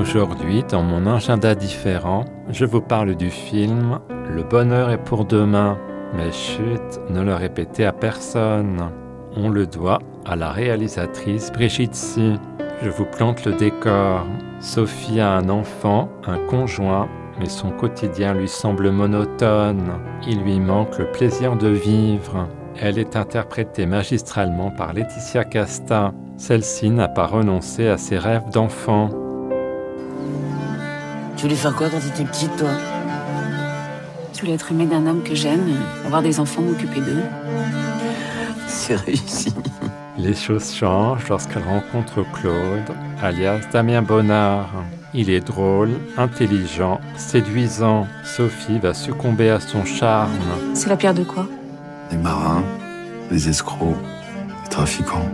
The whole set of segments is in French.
Aujourd'hui, dans mon agenda différent, je vous parle du film Le bonheur est pour demain. Mais chut, ne le répétez à personne. On le doit à la réalisatrice Brigitte Si. Je vous plante le décor. Sophie a un enfant, un conjoint, mais son quotidien lui semble monotone. Il lui manque le plaisir de vivre. Elle est interprétée magistralement par Laetitia Casta. Celle-ci n'a pas renoncé à ses rêves d'enfant. Tu voulais faire quoi quand t'étais petite, toi Je voulais être aimée d'un homme que j'aime, avoir des enfants, m'occuper d'eux. C'est réussi. Les choses changent lorsqu'elle rencontre Claude, alias Damien Bonnard. Il est drôle, intelligent, séduisant. Sophie va succomber à son charme. C'est la pierre de quoi Les marins, les escrocs, les trafiquants.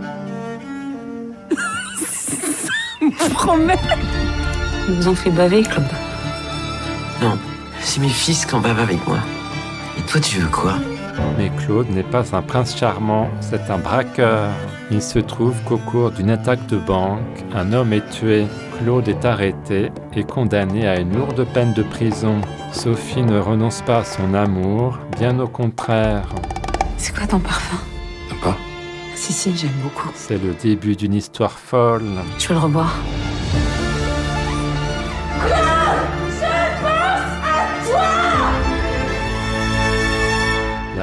Promets Ils vous ont fait baver, Claude. Non, c'est mes fils qui en bavent avec moi. Et toi, tu veux quoi? Mais Claude n'est pas un prince charmant, c'est un braqueur. Il se trouve qu'au cours d'une attaque de banque, un homme est tué. Claude est arrêté et condamné à une lourde peine de prison. Sophie ne renonce pas à son amour, bien au contraire. C'est quoi ton parfum? Pas Si, si, j'aime beaucoup. C'est le début d'une histoire folle. Je veux le revoir.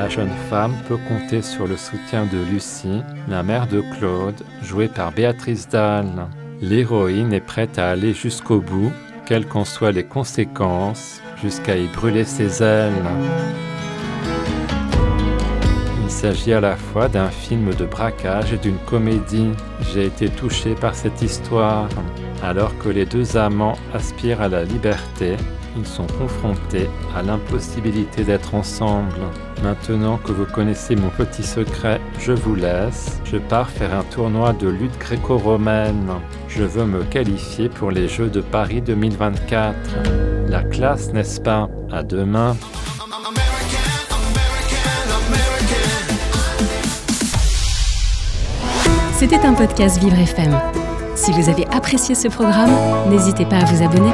La jeune femme peut compter sur le soutien de Lucie, la mère de Claude, jouée par Béatrice Dalle. L'héroïne est prête à aller jusqu'au bout, quelles qu'en soient les conséquences, jusqu'à y brûler ses ailes. Il s'agit à la fois d'un film de braquage et d'une comédie. J'ai été touché par cette histoire. Alors que les deux amants aspirent à la liberté, ils sont confrontés à l'impossibilité d'être ensemble. Maintenant que vous connaissez mon petit secret, je vous laisse. Je pars faire un tournoi de lutte gréco-romaine. Je veux me qualifier pour les Jeux de Paris 2024. La classe, n'est-ce pas? À demain. C'était un podcast Vivre FM. Si vous avez apprécié ce programme, n'hésitez pas à vous abonner.